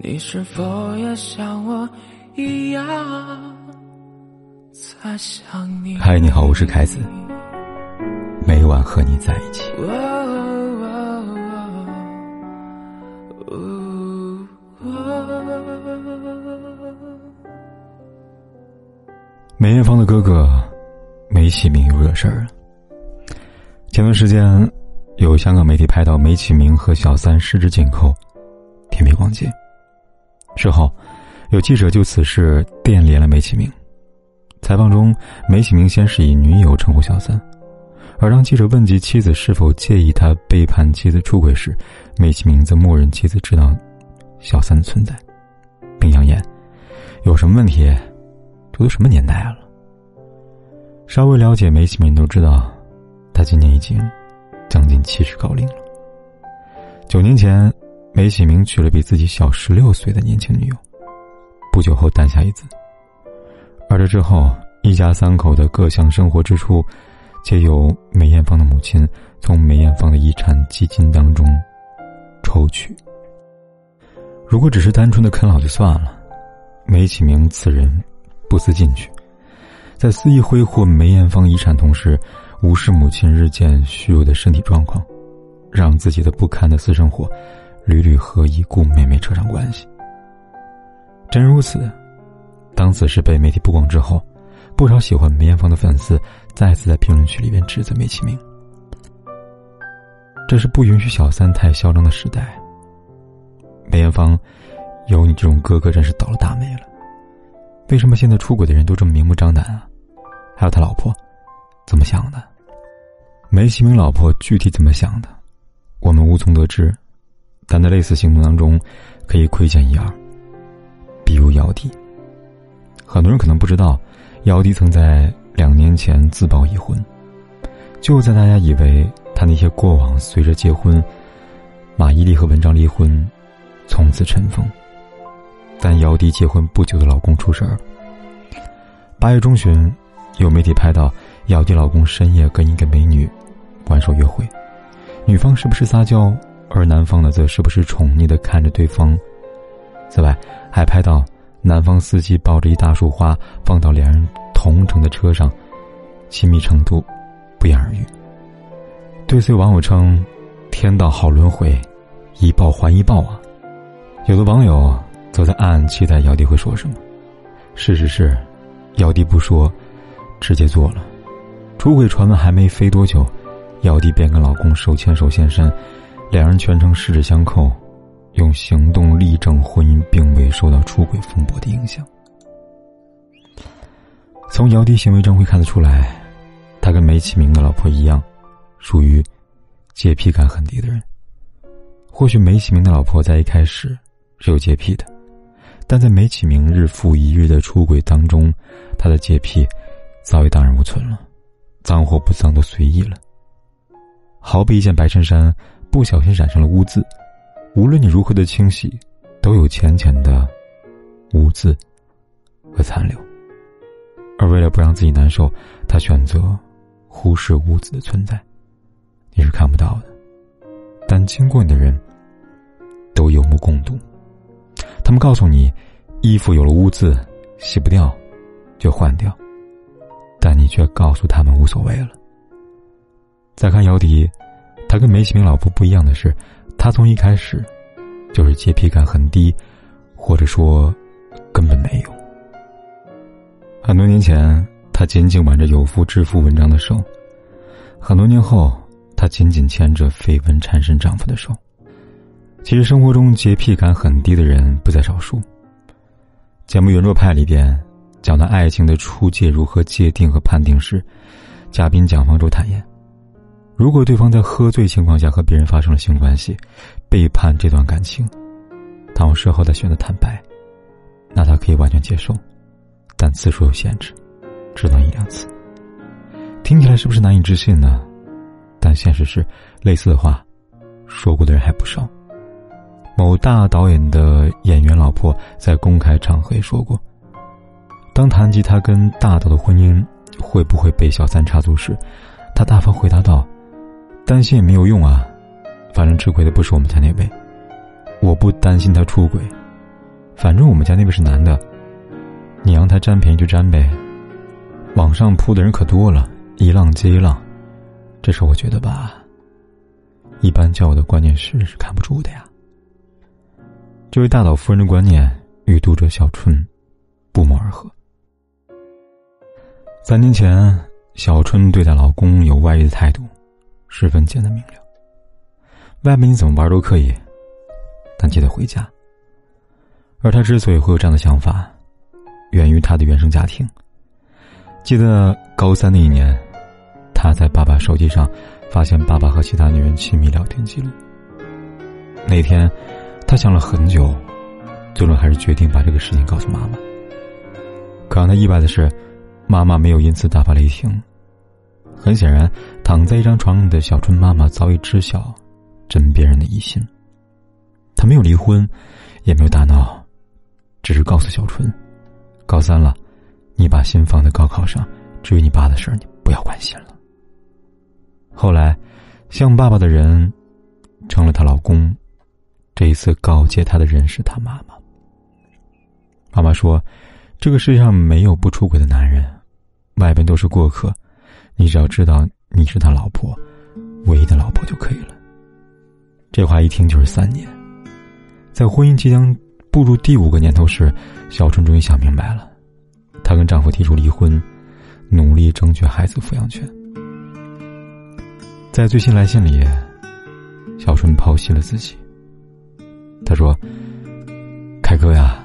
你是否也像我一样在想你？嗨，你好，我是凯子，每晚和你在一起。梅艳芳的哥哥梅启明又惹事儿了。前段时间，有香港媒体拍到梅启明和小三十指紧扣，甜蜜逛街。事后，有记者就此事电联了梅启明。采访中，梅启明先是以女友称呼小三，而当记者问及妻子是否介意他背叛妻子出轨时，梅启明则默认妻子知道小三的存在，并扬言：“有什么问题？”这都什么年代了？稍微了解梅启明都知道，他今年已经将近七十高龄了。九年前，梅启明娶了比自己小十六岁的年轻女友，不久后诞下一子。而这之后，一家三口的各项生活支出，皆由梅艳芳的母亲从梅艳芳的遗产基金当中抽取。如果只是单纯的啃老就算了，梅启明此人。不思进取，在肆意挥霍梅艳芳遗产同时，无视母亲日渐虚弱的身体状况，让自己的不堪的私生活屡屡和已故妹妹扯上关系。真如此，当此事被媒体曝光之后，不少喜欢梅艳芳的粉丝再次在评论区里边指责梅启明：“这是不允许小三太嚣张的时代。”梅艳芳，有你这种哥哥，真是倒了大霉了。为什么现在出轨的人都这么明目张胆啊？还有他老婆，怎么想的？梅启明老婆具体怎么想的，我们无从得知。但在类似行动当中，可以窥见一二。比如姚笛，很多人可能不知道，姚笛曾在两年前自曝已婚。就在大家以为他那些过往随着结婚，马伊琍和文章离婚，从此尘封。但姚笛结婚不久的老公出事儿。八月中旬，有媒体拍到姚笛老公深夜跟一个美女玩手约会，女方是不是撒娇，而男方呢则时不时宠溺的看着对方。此外，还拍到男方司机抱着一大束花放到两人同乘的车上，亲密程度不言而喻。对此，网友称：“天道好轮回，一报还一报啊！”有的网友。则在暗暗期待姚笛会说什么。事实是，姚笛不说，直接做了。出轨传闻还没飞多久，姚笛便跟老公手牵手现身，两人全程十指相扣，用行动力证婚姻并未受到出轨风波的影响。从姚笛行为中会看得出来，他跟梅启明的老婆一样，属于洁癖感很低的人。或许梅启明的老婆在一开始是有洁癖的。但在梅启明日复一日的出轨当中，他的洁癖早已荡然无存了，脏或不脏都随意了。好比一件白衬衫不小心染上了污渍，无论你如何的清洗，都有浅浅的污渍和残留。而为了不让自己难受，他选择忽视污渍的存在，你是看不到的，但经过你的人都有目共睹。他们告诉你，衣服有了污渍，洗不掉，就换掉。但你却告诉他们无所谓了。再看姚笛，他跟梅启明老婆不一样的是，他从一开始就是洁癖感很低，或者说根本没有。很多年前，他紧紧挽着有夫之妇文章的手；很多年后，他紧紧牵着绯闻缠身丈夫的手。其实生活中洁癖感很低的人不在少数。节目《圆桌派》里边讲到爱情的出界如何界定和判定时，嘉宾蒋方舟坦言：如果对方在喝醉情况下和别人发生了性关系，背叛这段感情，当事后他选择坦白，那他可以完全接受，但次数有限制，只能一两次。听起来是不是难以置信呢？但现实是，类似的话说过的人还不少。某大导演的演员老婆在公开场合也说过：“当谈及他跟大导的婚姻会不会被小三插足时，他大方回答道：‘担心也没有用啊，反正吃亏的不是我们家那位。我不担心他出轨，反正我们家那位是男的，你让他占便宜就占呗。网上扑的人可多了，一浪接一浪。这事我觉得吧，一般教我的观念是是看不住的呀。这位大老夫人的观念与读者小春不谋而合。三年前，小春对待老公有外遇的态度，十分简单明了。外面你怎么玩都可以，但记得回家。而他之所以会有这样的想法，源于他的原生家庭。记得高三那一年，他在爸爸手机上发现爸爸和其他女人亲密聊天记录。那天，他想了很久，最终还是决定把这个事情告诉妈妈。可让他意外的是，妈妈没有因此大发雷霆。很显然，躺在一张床上的小春妈妈早已知晓枕边人的疑心。她没有离婚，也没有大闹。只是告诉小春，高三了，你把心放在高考上，至于你爸的事儿，你不要关心了。后来，像爸爸的人，成了她老公。这一次告诫她的人是她妈妈。妈妈说：“这个世界上没有不出轨的男人，外边都是过客，你只要知道你是他老婆，唯一的老婆就可以了。”这话一听就是三年，在婚姻即将。步入第五个年头时，小春终于想明白了，她跟丈夫提出离婚，努力争取孩子抚养权。在最新来信里，小春剖析了自己。他说：“凯哥呀，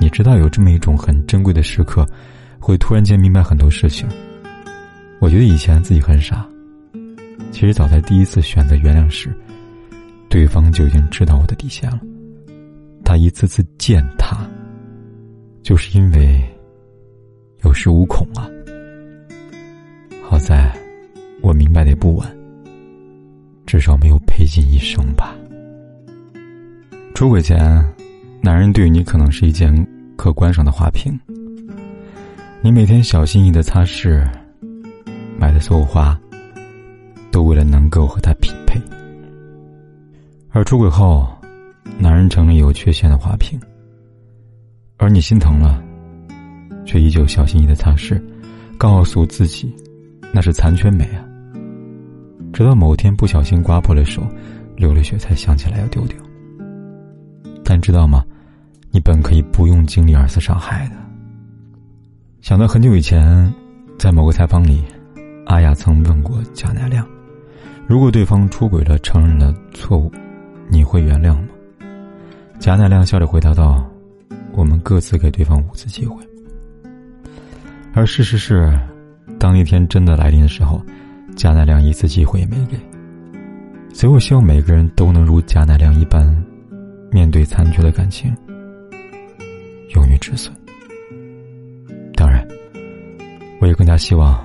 你知道有这么一种很珍贵的时刻，会突然间明白很多事情。我觉得以前自己很傻，其实早在第一次选择原谅时，对方就已经知道我的底线了。”他一次次践踏，就是因为有恃无恐啊。好在，我明白的也不晚，至少没有赔尽一生吧。出轨前，男人对你可能是一件可观赏的花瓶，你每天小心翼翼的擦拭，买的所有花，都为了能够和他匹配。而出轨后，男人成了有缺陷的花瓶，而你心疼了，却依旧小心翼翼的擦拭，告诉自己那是残缺美啊。直到某天不小心刮破了手，流了血，才想起来要丢掉。但知道吗？你本可以不用经历二次伤害的。想到很久以前，在某个采访里，阿雅曾问过贾乃亮：“如果对方出轨了，承认了错误，你会原谅吗？”贾乃亮笑着回答道：“我们各自给对方五次机会。”而事实是，当那天真的来临的时候，贾乃亮一次机会也没给。所以我希望每个人都能如贾乃亮一般，面对残缺的感情，勇于止损。当然，我也更加希望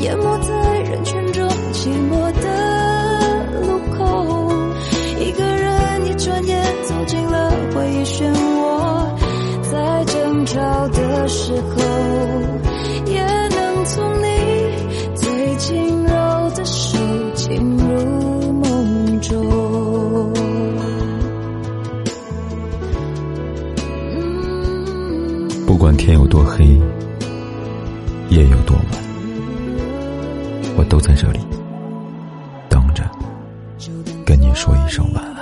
淹没在人群中寂寞的路口，一个人一转眼走进了回忆漩涡，在争吵的时候，也能从你最轻柔的手进入梦中。不管天有多黑，夜有多晚。我都在这里，等着跟你说一声晚安。